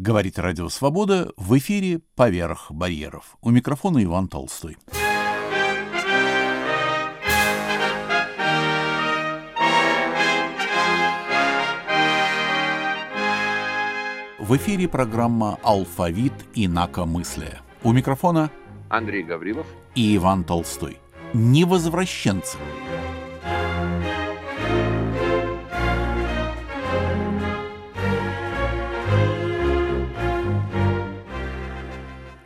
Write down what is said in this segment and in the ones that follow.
Говорит Радио Свобода в эфире «Поверх барьеров». У микрофона Иван Толстой. В эфире программа «Алфавит инакомыслия». У микрофона Андрей Гаврилов и Иван Толстой. Невозвращенцы.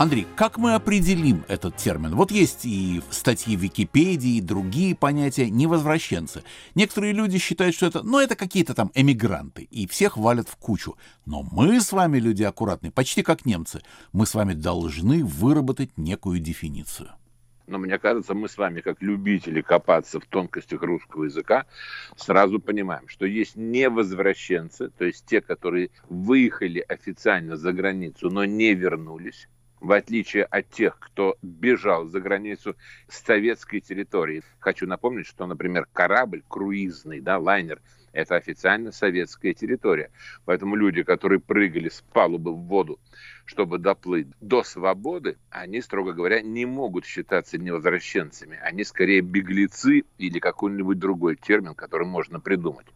Андрей, как мы определим этот термин? Вот есть и статьи в Википедии, и другие понятия невозвращенцы. Некоторые люди считают, что это, ну, это какие-то там эмигранты, и всех валят в кучу. Но мы с вами люди аккуратные, почти как немцы. Мы с вами должны выработать некую дефиницию. Но мне кажется, мы с вами, как любители копаться в тонкостях русского языка, сразу понимаем, что есть невозвращенцы, то есть те, которые выехали официально за границу, но не вернулись в отличие от тех, кто бежал за границу с советской территории. Хочу напомнить, что, например, корабль круизный, да, лайнер, это официально советская территория. Поэтому люди, которые прыгали с палубы в воду, чтобы доплыть до свободы, они, строго говоря, не могут считаться невозвращенцами. Они скорее беглецы или какой-нибудь другой термин, который можно придумать.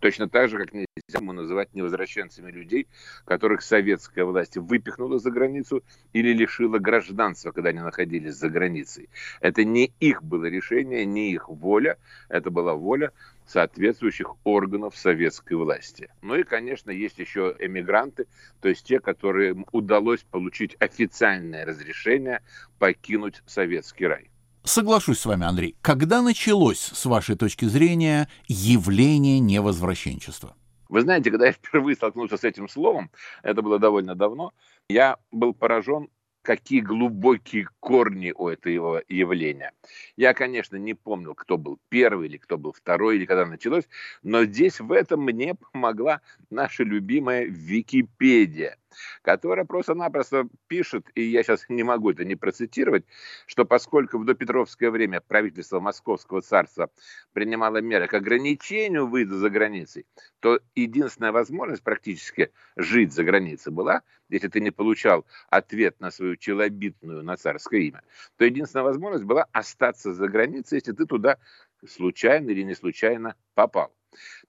Точно так же, как нельзя мы называть невозвращенцами людей, которых советская власть выпихнула за границу или лишила гражданства, когда они находились за границей. Это не их было решение, не их воля, это была воля соответствующих органов советской власти. Ну и, конечно, есть еще эмигранты, то есть те, которым удалось получить официальное разрешение покинуть советский рай. Соглашусь с вами, Андрей. Когда началось, с вашей точки зрения, явление невозвращенчества? Вы знаете, когда я впервые столкнулся с этим словом, это было довольно давно, я был поражен какие глубокие корни у этого явления. Я, конечно, не помнил, кто был первый или кто был второй, или когда началось, но здесь в этом мне помогла наша любимая Википедия, которая просто-напросто пишет, и я сейчас не могу это не процитировать, что поскольку в допетровское время правительство Московского царства принимало меры к ограничению выезда за границей, то единственная возможность практически жить за границей была, если ты не получал ответ на свою челобитную на царское имя, то единственная возможность была остаться за границей, если ты туда случайно или не случайно попал.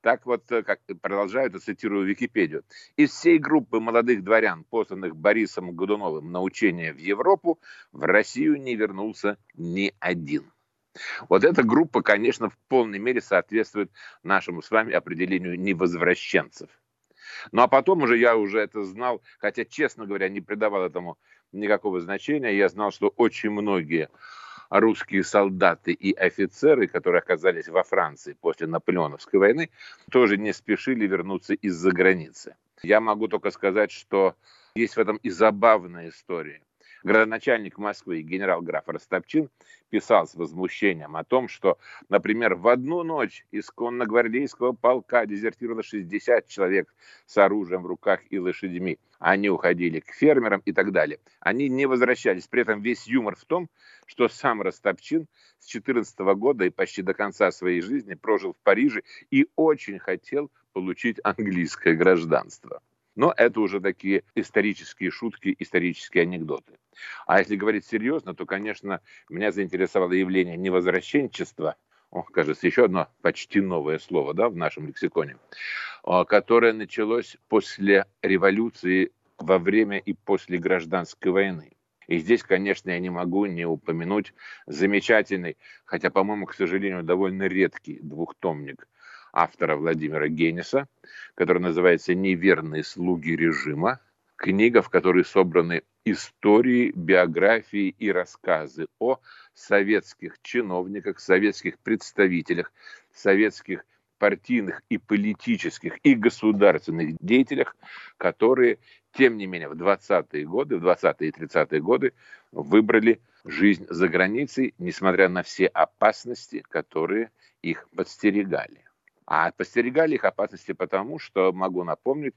Так вот, э, как продолжают, цитирую Википедию. Из всей группы молодых дворян, посланных Борисом Годуновым на учение в Европу, в Россию не вернулся ни один. Вот эта группа, конечно, в полной мере соответствует нашему с вами определению невозвращенцев. Ну а потом уже я уже это знал, хотя, честно говоря, не придавал этому никакого значения. Я знал, что очень многие русские солдаты и офицеры, которые оказались во Франции после Наполеоновской войны, тоже не спешили вернуться из-за границы. Я могу только сказать, что есть в этом и забавная история. Градоначальник Москвы генерал-граф Ростопчин писал с возмущением о том, что, например, в одну ночь из конногвардейского полка дезертировало 60 человек с оружием в руках и лошадьми. Они уходили к фермерам и так далее. Они не возвращались. При этом весь юмор в том, что сам Ростопчин с 14 года и почти до конца своей жизни прожил в Париже и очень хотел получить английское гражданство. Но это уже такие исторические шутки, исторические анекдоты. А если говорить серьезно, то, конечно, меня заинтересовало явление невозвращенчества, о, кажется, еще одно почти новое слово да, в нашем лексиконе, которое началось после революции во время и после гражданской войны. И здесь, конечно, я не могу не упомянуть замечательный, хотя, по-моему, к сожалению, довольно редкий двухтомник автора Владимира Генниса, который называется «Неверные слуги режима». Книга, в которой собраны истории, биографии и рассказы о советских чиновниках, советских представителях, советских партийных и политических и государственных деятелях, которые, тем не менее, в 20-е годы, в 20-е и 30-е годы выбрали жизнь за границей, несмотря на все опасности, которые их подстерегали. А постерегали их опасности потому, что, могу напомнить,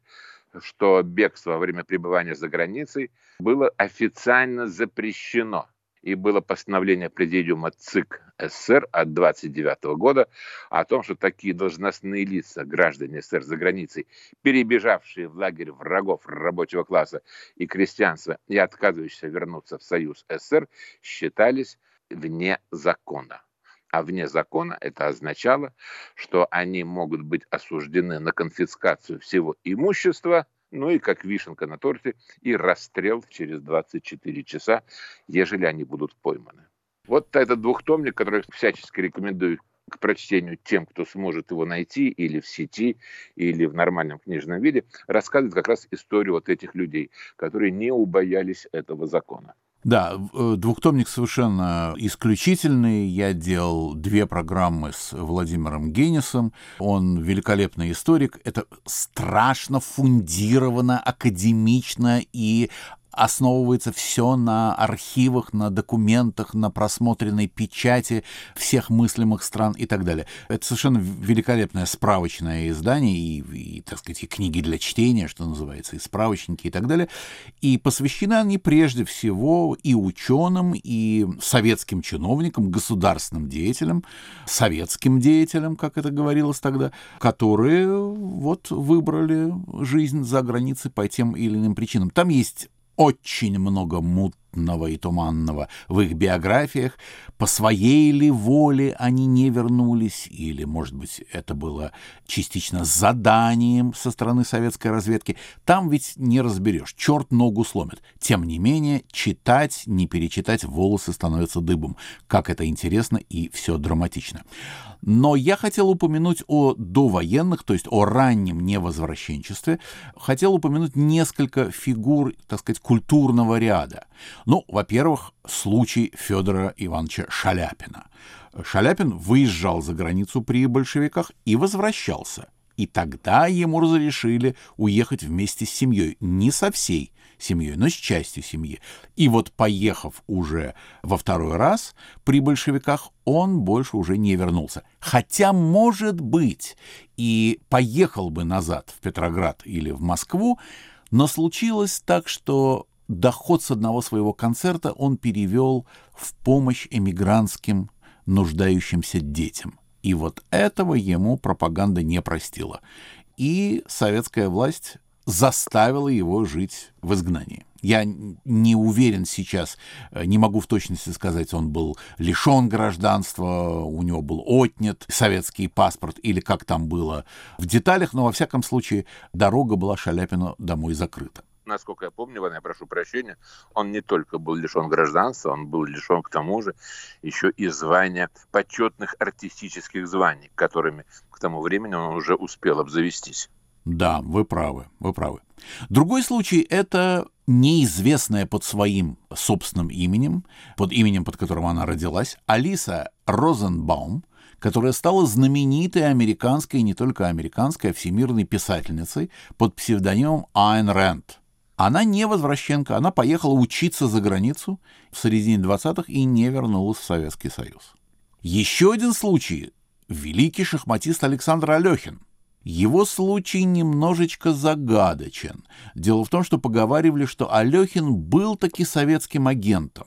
что бегство во время пребывания за границей было официально запрещено. И было постановление Президиума ЦИК СССР от 29 года о том, что такие должностные лица, граждане СССР за границей, перебежавшие в лагерь врагов рабочего класса и крестьянства и отказывающиеся вернуться в Союз СССР, считались вне закона. А вне закона это означало, что они могут быть осуждены на конфискацию всего имущества – ну и как вишенка на торте, и расстрел через 24 часа, ежели они будут пойманы. Вот этот двухтомник, который всячески рекомендую к прочтению тем, кто сможет его найти или в сети, или в нормальном книжном виде, рассказывает как раз историю вот этих людей, которые не убоялись этого закона. Да, э, двухтомник совершенно исключительный. Я делал две программы с Владимиром Генисом. Он великолепный историк. Это страшно фундировано, академично и основывается все на архивах, на документах, на просмотренной печати всех мыслимых стран и так далее. Это совершенно великолепное справочное издание и, и так сказать, и книги для чтения, что называется, и справочники и так далее. И посвящены они прежде всего и ученым, и советским чиновникам, государственным деятелям, советским деятелям, как это говорилось тогда, которые вот выбрали жизнь за границей по тем или иным причинам. Там есть очень много мутного и туманного в их биографиях. По своей ли воле они не вернулись, или, может быть, это было частично заданием со стороны советской разведки. Там ведь не разберешь, черт ногу сломит. Тем не менее, читать, не перечитать, волосы становятся дыбом. Как это интересно и все драматично. Но я хотел упомянуть о довоенных, то есть о раннем невозвращенчестве. Хотел упомянуть несколько фигур, так сказать, культурного ряда. Ну, во-первых, случай Федора Ивановича Шаляпина. Шаляпин выезжал за границу при большевиках и возвращался. И тогда ему разрешили уехать вместе с семьей. Не со всей, семьей, но с частью семьи. И вот поехав уже во второй раз при большевиках, он больше уже не вернулся. Хотя, может быть, и поехал бы назад в Петроград или в Москву, но случилось так, что доход с одного своего концерта он перевел в помощь эмигрантским нуждающимся детям. И вот этого ему пропаганда не простила. И советская власть заставило его жить в изгнании. Я не уверен сейчас, э, не могу в точности сказать, он был лишен гражданства, у него был отнят советский паспорт или как там было в деталях, но во всяком случае дорога была Шаляпину домой закрыта насколько я помню, я прошу прощения, он не только был лишен гражданства, он был лишен к тому же еще и звания почетных артистических званий, которыми к тому времени он уже успел обзавестись. Да, вы правы, вы правы. Другой случай — это неизвестная под своим собственным именем, под именем, под которым она родилась, Алиса Розенбаум, которая стала знаменитой американской, и не только американской, а всемирной писательницей под псевдонимом Айн Рэнд. Она не возвращенка, она поехала учиться за границу в середине 20-х и не вернулась в Советский Союз. Еще один случай — великий шахматист Александр Алехин — его случай немножечко загадочен. Дело в том, что поговаривали, что Алехин был таки советским агентом.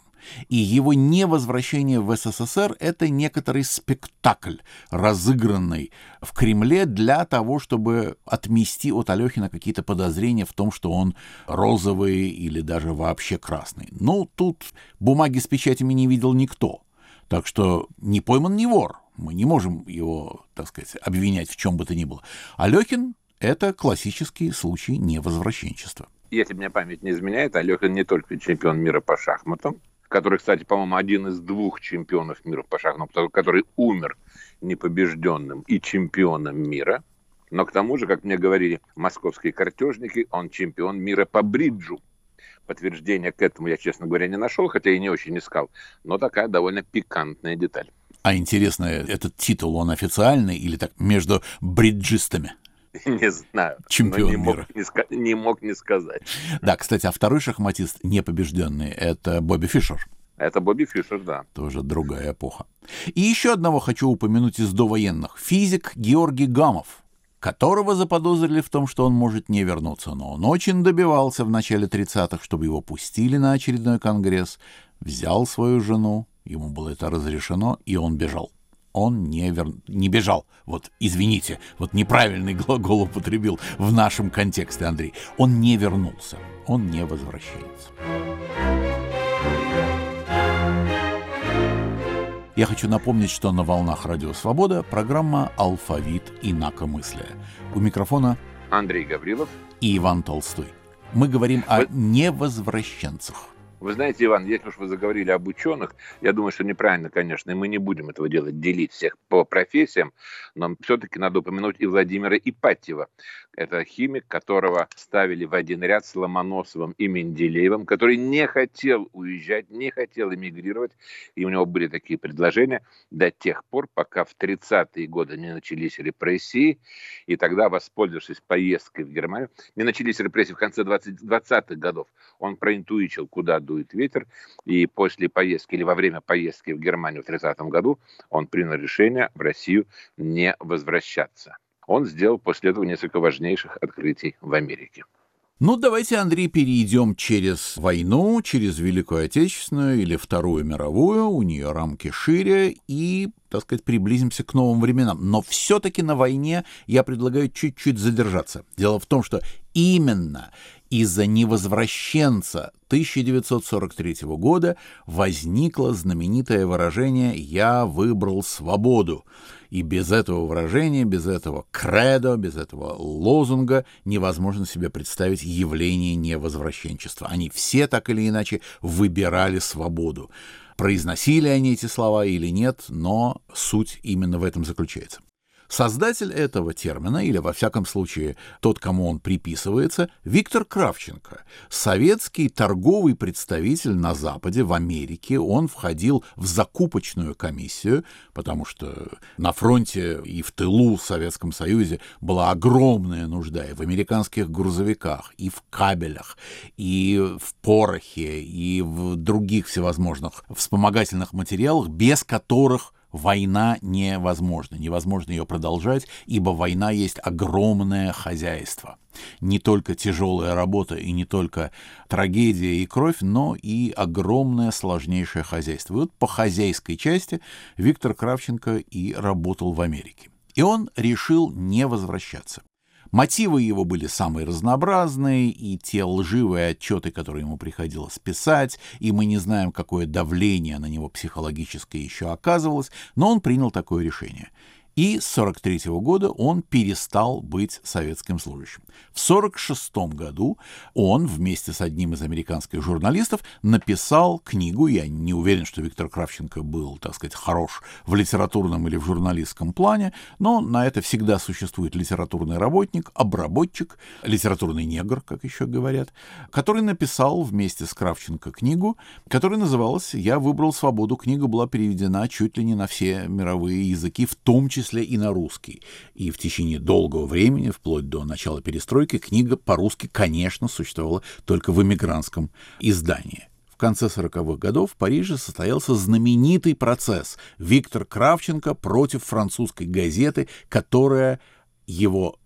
И его невозвращение в СССР — это некоторый спектакль, разыгранный в Кремле для того, чтобы отмести от Алехина какие-то подозрения в том, что он розовый или даже вообще красный. Ну, тут бумаги с печатями не видел никто. Так что не пойман не вор. Мы не можем его, так сказать, обвинять в чем бы то ни было. Алехин — это классический случай невозвращенчества. Если мне память не изменяет, Алехин не только чемпион мира по шахматам, который, кстати, по-моему, один из двух чемпионов мира по шахматам, который умер непобежденным и чемпионом мира. Но к тому же, как мне говорили московские картежники, он чемпион мира по бриджу. Подтверждения к этому я, честно говоря, не нашел, хотя и не очень искал. Но такая довольно пикантная деталь. А интересно, этот титул, он официальный или так между бриджистами? Не знаю. Чемпион не мира. Мог не, не мог не сказать. Да, кстати, а второй шахматист непобежденный — это Бобби Фишер. Это Бобби Фишер, да. Тоже другая эпоха. И еще одного хочу упомянуть из довоенных. Физик Георгий Гамов, которого заподозрили в том, что он может не вернуться. Но он очень добивался в начале 30-х, чтобы его пустили на очередной конгресс. взял свою жену, ему было это разрешено, и он бежал. Он не, вер... не бежал. Вот, извините, вот неправильный глагол употребил в нашем контексте, Андрей. Он не вернулся, он не возвращается. Я хочу напомнить, что на волнах Радио Свобода программа «Алфавит инакомыслия». У микрофона Андрей Гаврилов и Иван Толстой. Мы говорим о невозвращенцах. Вы знаете, Иван, если уж вы заговорили об ученых, я думаю, что неправильно, конечно, и мы не будем этого делать, делить всех по профессиям, но все-таки надо упомянуть и Владимира Ипатьева. Это химик, которого ставили в один ряд с Ломоносовым и Менделеевым, который не хотел уезжать, не хотел эмигрировать, и у него были такие предложения до тех пор, пока в 30-е годы не начались репрессии, и тогда, воспользовавшись поездкой в Германию, не начались репрессии в конце 20, 20-х годов, он проинтуичил, куда дует ветер, и после поездки или во время поездки в Германию в 30 году он принял решение в Россию не возвращаться. Он сделал после этого несколько важнейших открытий в Америке. Ну, давайте, Андрей, перейдем через войну, через Великую Отечественную или Вторую мировую, у нее рамки шире, и, так сказать, приблизимся к новым временам. Но все-таки на войне я предлагаю чуть-чуть задержаться. Дело в том, что именно из-за невозвращенца 1943 года возникло знаменитое выражение «я выбрал свободу». И без этого выражения, без этого кредо, без этого лозунга невозможно себе представить явление невозвращенчества. Они все так или иначе выбирали свободу. Произносили они эти слова или нет, но суть именно в этом заключается. Создатель этого термина, или во всяком случае тот, кому он приписывается, Виктор Кравченко, советский торговый представитель на Западе, в Америке. Он входил в закупочную комиссию, потому что на фронте и в тылу в Советском Союзе была огромная нужда и в американских грузовиках, и в кабелях, и в порохе, и в других всевозможных вспомогательных материалах, без которых война невозможна. Невозможно ее продолжать, ибо война есть огромное хозяйство. Не только тяжелая работа и не только трагедия и кровь, но и огромное сложнейшее хозяйство. И вот по хозяйской части Виктор Кравченко и работал в Америке. И он решил не возвращаться. Мотивы его были самые разнообразные, и те лживые отчеты, которые ему приходилось писать, и мы не знаем, какое давление на него психологическое еще оказывалось, но он принял такое решение — и с 43 года он перестал быть советским служащим. В 46 году он вместе с одним из американских журналистов написал книгу, я не уверен, что Виктор Кравченко был, так сказать, хорош в литературном или в журналистском плане, но на это всегда существует литературный работник, обработчик, литературный негр, как еще говорят, который написал вместе с Кравченко книгу, которая называлась «Я выбрал свободу». Книга была переведена чуть ли не на все мировые языки, в том числе числе и на русский. И в течение долгого времени, вплоть до начала перестройки, книга по-русски, конечно, существовала только в эмигрантском издании. В конце 40-х годов в Париже состоялся знаменитый процесс Виктор Кравченко против французской газеты, которая его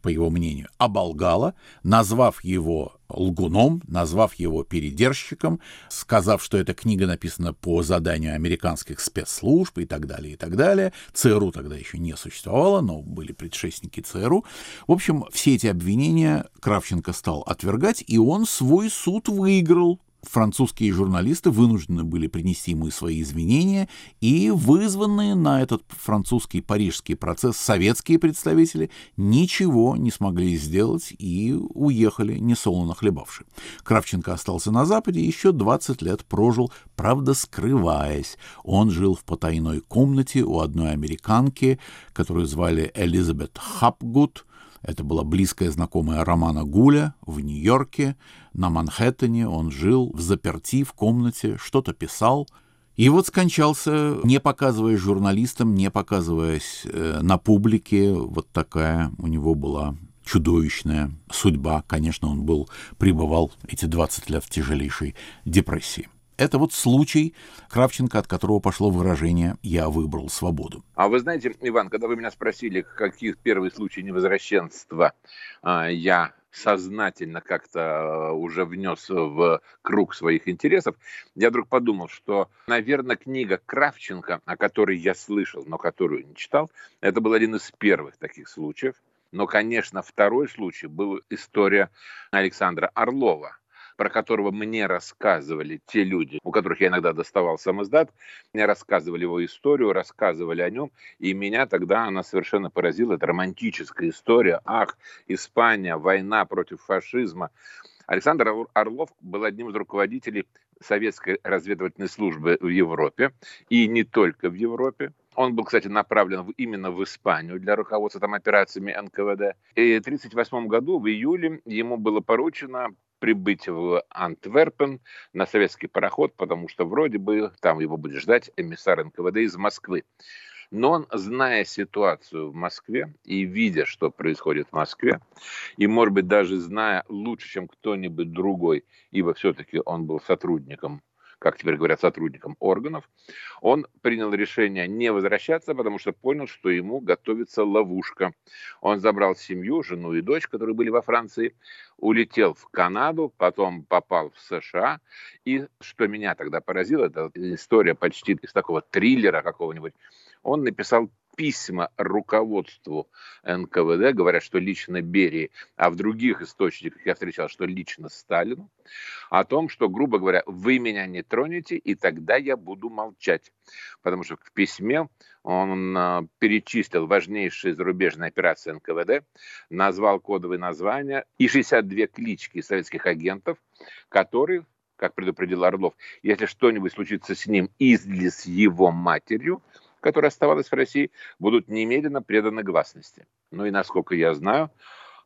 по его мнению, оболгала, назвав его лгуном, назвав его передержщиком, сказав, что эта книга написана по заданию американских спецслужб и так далее, и так далее. ЦРУ тогда еще не существовало, но были предшественники ЦРУ. В общем, все эти обвинения Кравченко стал отвергать, и он свой суд выиграл французские журналисты вынуждены были принести ему свои извинения, и вызванные на этот французский парижский процесс советские представители ничего не смогли сделать и уехали несолоно хлебавши. Кравченко остался на Западе, еще 20 лет прожил, правда, скрываясь. Он жил в потайной комнате у одной американки, которую звали Элизабет Хапгуд, это была близкая знакомая Романа Гуля в Нью-Йорке. На Манхэттене он жил в заперти в комнате, что-то писал. И вот скончался, не показывая журналистам, не показываясь э, на публике. Вот такая у него была чудовищная судьба. Конечно, он был, пребывал эти 20 лет в тяжелейшей депрессии. Это вот случай Кравченко, от которого пошло выражение «я выбрал свободу». А вы знаете, Иван, когда вы меня спросили, каких первый случай невозвращенства а, я сознательно как-то э, уже внес в круг своих интересов, я вдруг подумал, что, наверное, книга Кравченко, о которой я слышал, но которую не читал, это был один из первых таких случаев. Но, конечно, второй случай был история Александра Орлова, про которого мне рассказывали те люди, у которых я иногда доставал сам издат, мне рассказывали его историю, рассказывали о нем, и меня тогда она совершенно поразила. Это романтическая история. Ах, Испания, война против фашизма. Александр Орлов был одним из руководителей советской разведывательной службы в Европе, и не только в Европе. Он был, кстати, направлен именно в Испанию для руководства там операциями НКВД. И в 1938 году, в июле, ему было поручено прибыть в Антверпен на советский пароход, потому что вроде бы там его будет ждать эмиссар НКВД из Москвы. Но он, зная ситуацию в Москве и видя, что происходит в Москве, и, может быть, даже зная лучше, чем кто-нибудь другой, ибо все-таки он был сотрудником как теперь говорят, сотрудникам органов, он принял решение не возвращаться, потому что понял, что ему готовится ловушка. Он забрал семью, жену и дочь, которые были во Франции, улетел в Канаду, потом попал в США. И что меня тогда поразило, это история почти из такого триллера какого-нибудь, он написал письма руководству НКВД, говорят, что лично Берии, а в других источниках я встречал, что лично Сталину, о том, что, грубо говоря, вы меня не тронете, и тогда я буду молчать. Потому что в письме он а, перечислил важнейшие зарубежные операции НКВД, назвал кодовые названия и 62 клички советских агентов, которые как предупредил Орлов, если что-нибудь случится с ним или с его матерью, которая оставалась в России, будут немедленно преданы гласности. Ну и насколько я знаю,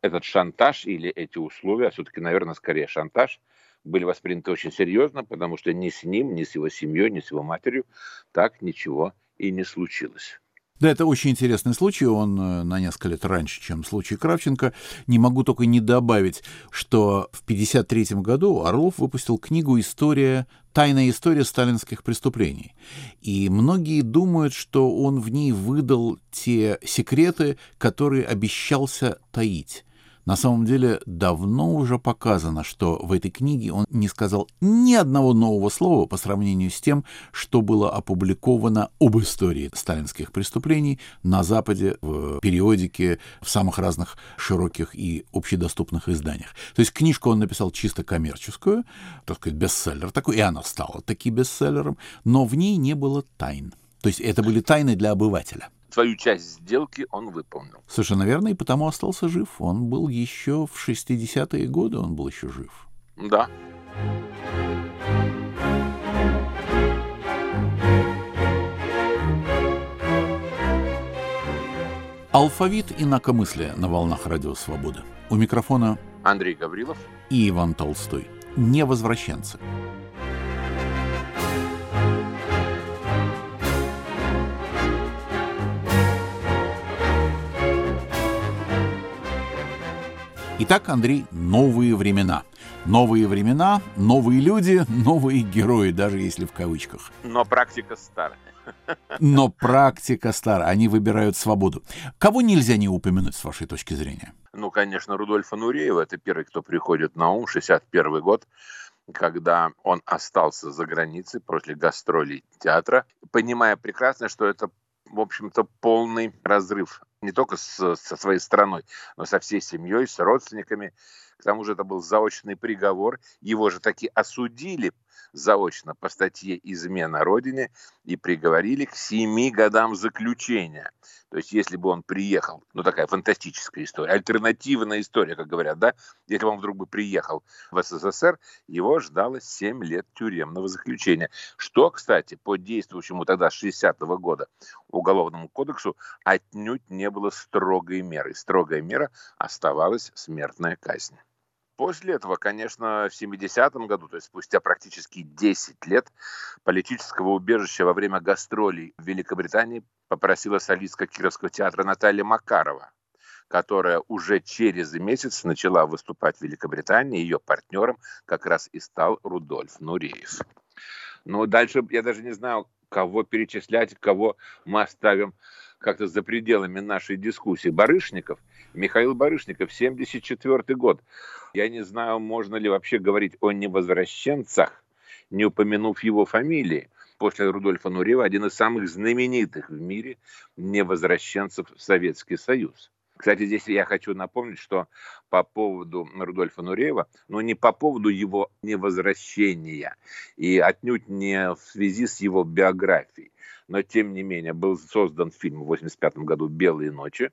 этот шантаж или эти условия, все-таки, наверное, скорее шантаж, были восприняты очень серьезно, потому что ни с ним, ни с его семьей, ни с его матерью так ничего и не случилось. Да, это очень интересный случай, он э, на несколько лет раньше, чем случай Кравченко. Не могу только не добавить, что в 1953 году Орлов выпустил книгу «История Тайная история сталинских преступлений. И многие думают, что он в ней выдал те секреты, которые обещался таить. На самом деле давно уже показано, что в этой книге он не сказал ни одного нового слова по сравнению с тем, что было опубликовано об истории сталинских преступлений на Западе в периодике, в самых разных широких и общедоступных изданиях. То есть книжку он написал чисто коммерческую, так сказать, бестселлер такой, и она стала таки бестселлером, но в ней не было тайн. То есть это были тайны для обывателя свою часть сделки он выполнил. Совершенно верно, и потому остался жив. Он был еще в 60-е годы, он был еще жив. Да. Алфавит инакомыслия на волнах Радио Свобода. У микрофона Андрей Гаврилов и Иван Толстой. Невозвращенцы. Итак, Андрей, новые времена. Новые времена, новые люди, новые герои, даже если в кавычках. Но практика старая. Но практика старая. Они выбирают свободу. Кого нельзя не упомянуть, с вашей точки зрения? Ну, конечно, Рудольфа Нуреева. Это первый, кто приходит на ум. 61 год когда он остался за границей после гастролей театра, понимая прекрасно, что это в общем-то, полный разрыв не только с, со своей страной, но со всей семьей, с родственниками. К тому же это был заочный приговор. Его же таки осудили заочно по статье «Измена Родине» и приговорили к семи годам заключения. То есть, если бы он приехал, ну такая фантастическая история, альтернативная история, как говорят, да, если бы он вдруг бы приехал в СССР, его ждало 7 лет тюремного заключения. Что, кстати, по действующему тогда 60-го года Уголовному кодексу отнюдь не было строгой мерой. Строгая мера оставалась смертная казнь. После этого, конечно, в 70-м году, то есть спустя практически 10 лет, политического убежища во время гастролей в Великобритании попросила солистка Кировского театра Наталья Макарова, которая уже через месяц начала выступать в Великобритании. Ее партнером как раз и стал Рудольф Нуреев. Ну, дальше я даже не знаю, кого перечислять, кого мы оставим как-то за пределами нашей дискуссии. Барышников Михаил Барышников, 74 год. Я не знаю, можно ли вообще говорить о невозвращенцах, не упомянув его фамилии. После Рудольфа Нуреева один из самых знаменитых в мире невозвращенцев в Советский Союз. Кстати, здесь я хочу напомнить, что по поводу Рудольфа Нуреева, ну не по поводу его невозвращения и отнюдь не в связи с его биографией, но тем не менее был создан фильм в 1985 году «Белые ночи»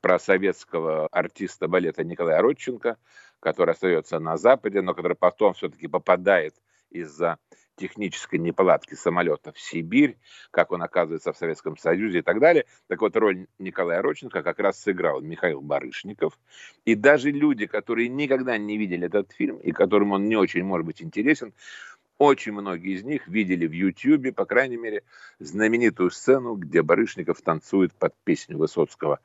про советского артиста балета Николая Родченко, который остается на Западе, но который потом все-таки попадает из-за технической неполадки самолета в Сибирь, как он оказывается в Советском Союзе и так далее. Так вот, роль Николая Роченко как раз сыграл Михаил Барышников. И даже люди, которые никогда не видели этот фильм, и которым он не очень, может быть, интересен, очень многие из них видели в Ютьюбе, по крайней мере, знаменитую сцену, где Барышников танцует под песню Высоцкого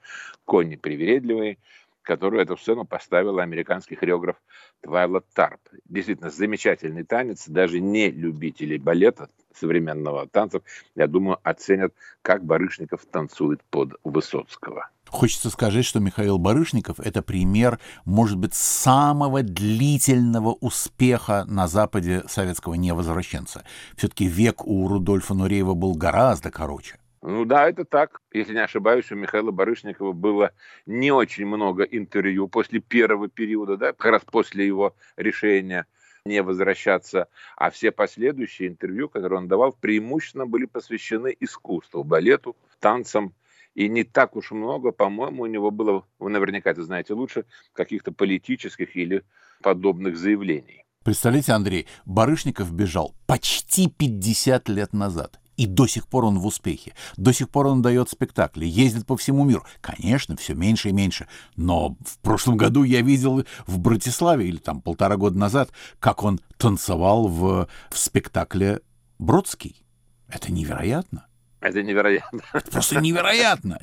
«Кони привередливые», которую эту сцену поставил американский хореограф Твайлот Тарп. Действительно, замечательный танец. Даже не любители балета, современного танцев, я думаю, оценят, как Барышников танцует под Высоцкого. Хочется сказать, что Михаил Барышников — это пример, может быть, самого длительного успеха на Западе советского невозвращенца. Все-таки век у Рудольфа Нуреева был гораздо короче. Ну да, это так. Если не ошибаюсь, у Михаила Барышникова было не очень много интервью после первого периода, да, как раз после его решения не возвращаться, а все последующие интервью, которые он давал, преимущественно были посвящены искусству, балету, танцам, и не так уж много, по-моему, у него было, вы наверняка это знаете лучше, каких-то политических или подобных заявлений. Представляете, Андрей, Барышников бежал почти 50 лет назад. И до сих пор он в успехе. До сих пор он дает спектакли, ездит по всему миру. Конечно, все меньше и меньше. Но в прошлом году я видел в Братиславе, или там полтора года назад, как он танцевал в, в спектакле «Бродский». Это невероятно. Это невероятно. Это просто невероятно.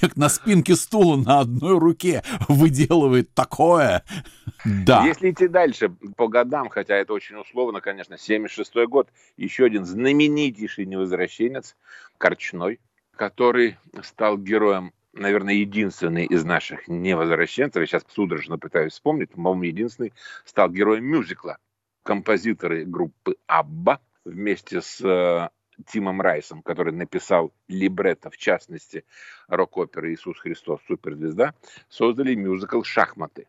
Как на спинке стула на одной руке выделывает такое. Да. Если идти дальше по годам, хотя это очень условно, конечно, 76 год, еще один знаменитейший невозвращенец, Корчной, который стал героем наверное, единственный из наших невозвращенцев, я сейчас судорожно пытаюсь вспомнить, по-моему, единственный, стал героем мюзикла. Композиторы группы «Абба» вместе с э, Тимом Райсом, который написал либретто, в частности, рок-оперы «Иисус Христос. Суперзвезда», создали мюзикл «Шахматы»,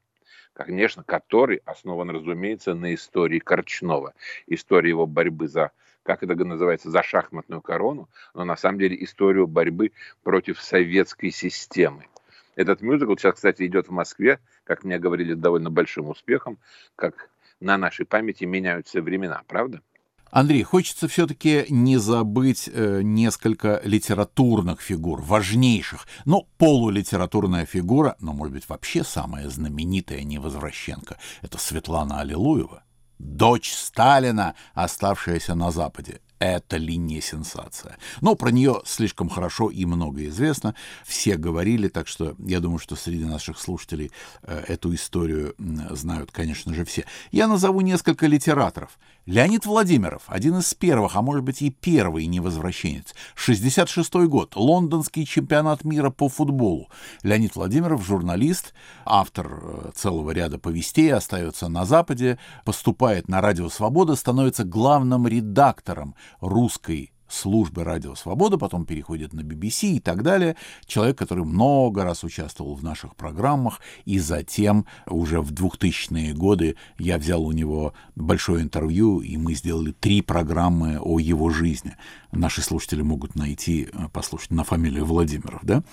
конечно, который основан, разумеется, на истории Корчнова, истории его борьбы за как это называется, за шахматную корону, но на самом деле историю борьбы против советской системы. Этот мюзикл сейчас, кстати, идет в Москве, как мне говорили, довольно большим успехом, как на нашей памяти меняются времена, правда? Андрей, хочется все-таки не забыть э, несколько литературных фигур, важнейших. Ну, полулитературная фигура, но, может быть, вообще самая знаменитая невозвращенка, это Светлана Аллилуева, дочь Сталина, оставшаяся на Западе это ли не сенсация? Но про нее слишком хорошо и много известно. Все говорили, так что я думаю, что среди наших слушателей э, эту историю знают, конечно же, все. Я назову несколько литераторов. Леонид Владимиров, один из первых, а может быть и первый невозвращенец. 66 год, лондонский чемпионат мира по футболу. Леонид Владимиров, журналист, автор э, целого ряда повестей, остается на Западе, поступает на Радио Свобода, становится главным редактором русской службы «Радио Свобода», потом переходит на BBC и так далее. Человек, который много раз участвовал в наших программах, и затем уже в 2000-е годы я взял у него большое интервью, и мы сделали три программы о его жизни. Наши слушатели могут найти, э, послушать на фамилию Владимиров, да?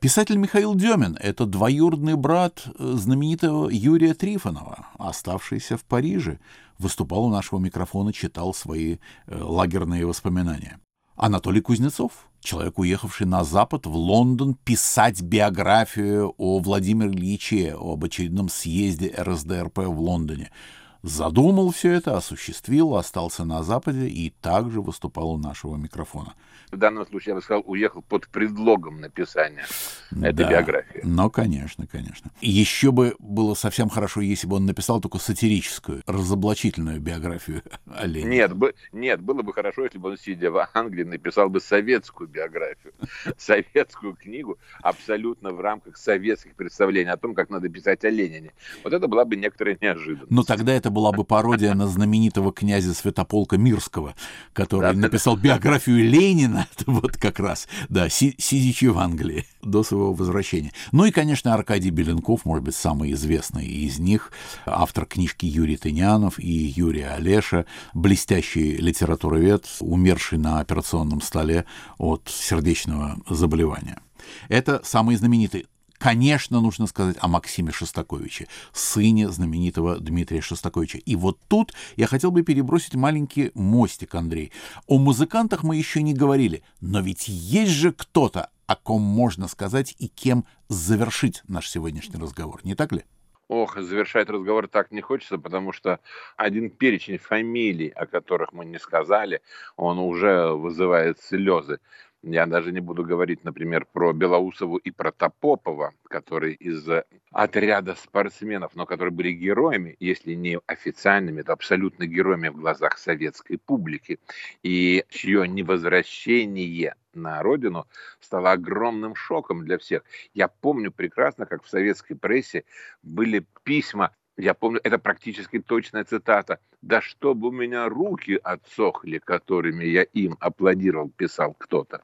Писатель Михаил Демин — это двоюродный брат э, знаменитого Юрия Трифонова, оставшийся в Париже, выступал у нашего микрофона, читал свои э, лагерные воспоминания. Анатолий Кузнецов, человек, уехавший на Запад, в Лондон, писать биографию о Владимире Ильиче, об очередном съезде РСДРП в Лондоне. Задумал все это, осуществил, остался на Западе и также выступал у нашего микрофона. В данном случае, я бы сказал, уехал под предлогом написания этой да, биографии. Ну, конечно, конечно. Еще бы было совсем хорошо, если бы он написал только сатирическую, разоблачительную биографию о Ленине. Нет, бы, нет, было бы хорошо, если бы он, сидя в Англии, написал бы советскую биографию, советскую книгу, абсолютно в рамках советских представлений о том, как надо писать о Ленине. Вот это была бы некоторая неожиданность. Но тогда это была бы пародия на знаменитого князя Святополка Мирского, который написал биографию Ленина, вот как раз, да, сидячи в Англии до своего возвращения. Ну и, конечно, Аркадий Беленков, может быть, самый известный из них, автор книжки Юрий Тынянов и Юрий Олеша, блестящий литературовед, умерший на операционном столе от сердечного заболевания. Это самый знаменитый Конечно, нужно сказать о Максиме Шостаковиче, сыне знаменитого Дмитрия Шостаковича. И вот тут я хотел бы перебросить маленький мостик, Андрей. О музыкантах мы еще не говорили, но ведь есть же кто-то, о ком можно сказать и кем завершить наш сегодняшний разговор, не так ли? Ох, завершать разговор так не хочется, потому что один перечень фамилий, о которых мы не сказали, он уже вызывает слезы. Я даже не буду говорить, например, про Белоусову и про Топопова, которые из отряда спортсменов, но которые были героями, если не официальными, то абсолютно героями в глазах советской публики, и чье невозвращение на родину стало огромным шоком для всех. Я помню прекрасно, как в советской прессе были письма я помню, это практически точная цитата. «Да чтобы у меня руки отсохли, которыми я им аплодировал», писал кто-то.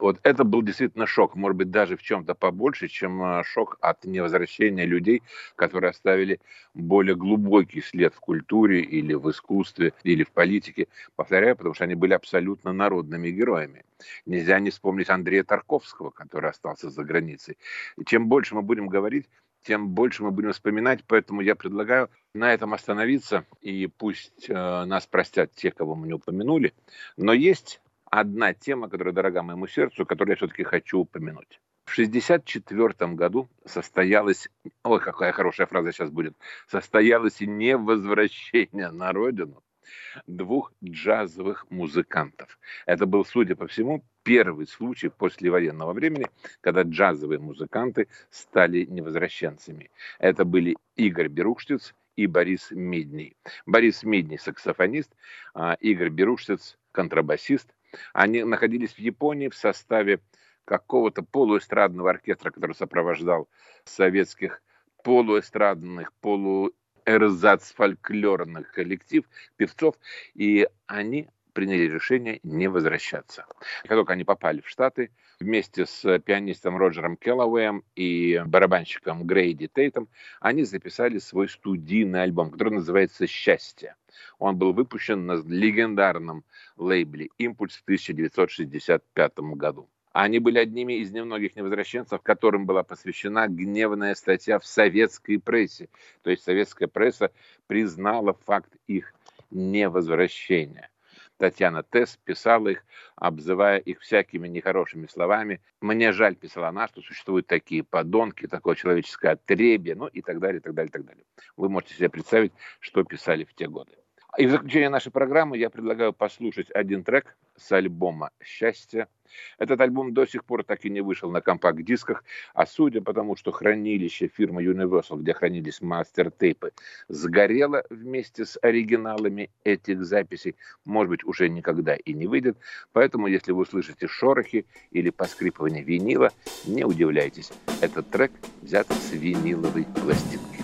Вот это был действительно шок, может быть, даже в чем-то побольше, чем а, шок от невозвращения людей, которые оставили более глубокий след в культуре или в искусстве, или в политике. Повторяю, потому что они были абсолютно народными героями. Нельзя не вспомнить Андрея Тарковского, который остался за границей. И чем больше мы будем говорить, тем больше мы будем вспоминать, поэтому я предлагаю на этом остановиться, и пусть э, нас простят те, кого мы не упомянули. Но есть одна тема, которая дорога моему сердцу, которую я все-таки хочу упомянуть. В 1964 году состоялось, ой, какая хорошая фраза сейчас будет, состоялось невозвращение на родину двух джазовых музыкантов. Это был, судя по всему, первый случай после военного времени, когда джазовые музыканты стали невозвращенцами. Это были Игорь Берухштиц и Борис Медний. Борис Медний – саксофонист, а Игорь Берухштиц – контрабасист. Они находились в Японии в составе какого-то полуэстрадного оркестра, который сопровождал советских полуэстрадных, полу эрзац-фольклорных коллектив, певцов, и они приняли решение не возвращаться. Как только они попали в Штаты, вместе с пианистом Роджером Келлоуэем и барабанщиком Грейди Тейтом, они записали свой студийный альбом, который называется «Счастье». Он был выпущен на легендарном лейбле «Импульс» в 1965 году. Они были одними из немногих невозвращенцев, которым была посвящена гневная статья в советской прессе. То есть советская пресса признала факт их невозвращения. Татьяна Тесс писала их, обзывая их всякими нехорошими словами. «Мне жаль», писала она, что существуют такие подонки, такое человеческое отребье, ну и так далее, и так далее, и так далее. Вы можете себе представить, что писали в те годы. И в заключение нашей программы я предлагаю послушать один трек с альбома «Счастье». Этот альбом до сих пор так и не вышел на компакт-дисках, а судя по тому, что хранилище фирмы Universal, где хранились мастер-тейпы, сгорело вместе с оригиналами этих записей, может быть, уже никогда и не выйдет. Поэтому, если вы услышите шорохи или поскрипывание винила, не удивляйтесь. Этот трек взят с виниловой пластинки.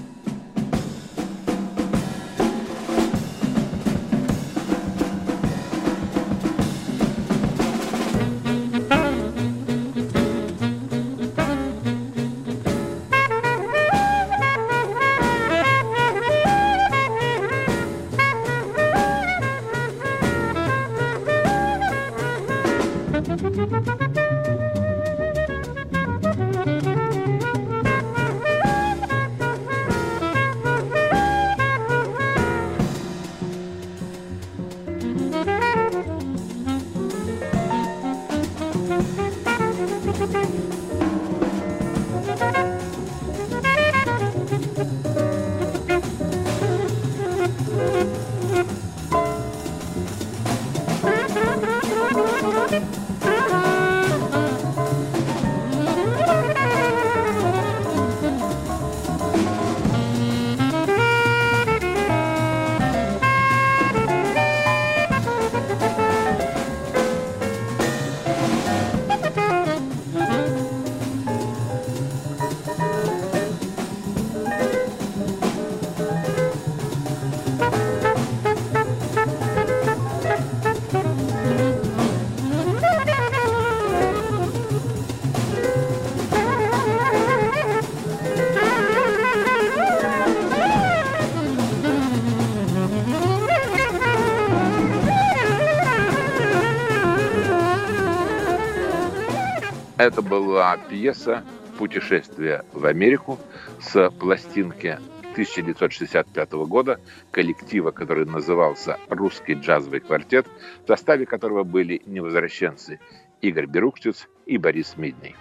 Это была пьеса «Путешествие в Америку» с пластинки 1965 года коллектива, который назывался «Русский джазовый квартет», в составе которого были невозвращенцы Игорь Берукчиц и Борис Мидний.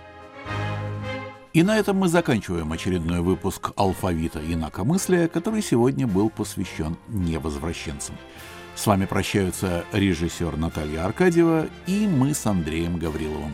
И на этом мы заканчиваем очередной выпуск «Алфавита инакомыслия», который сегодня был посвящен невозвращенцам. С вами прощаются режиссер Наталья Аркадьева и мы с Андреем Гавриловым.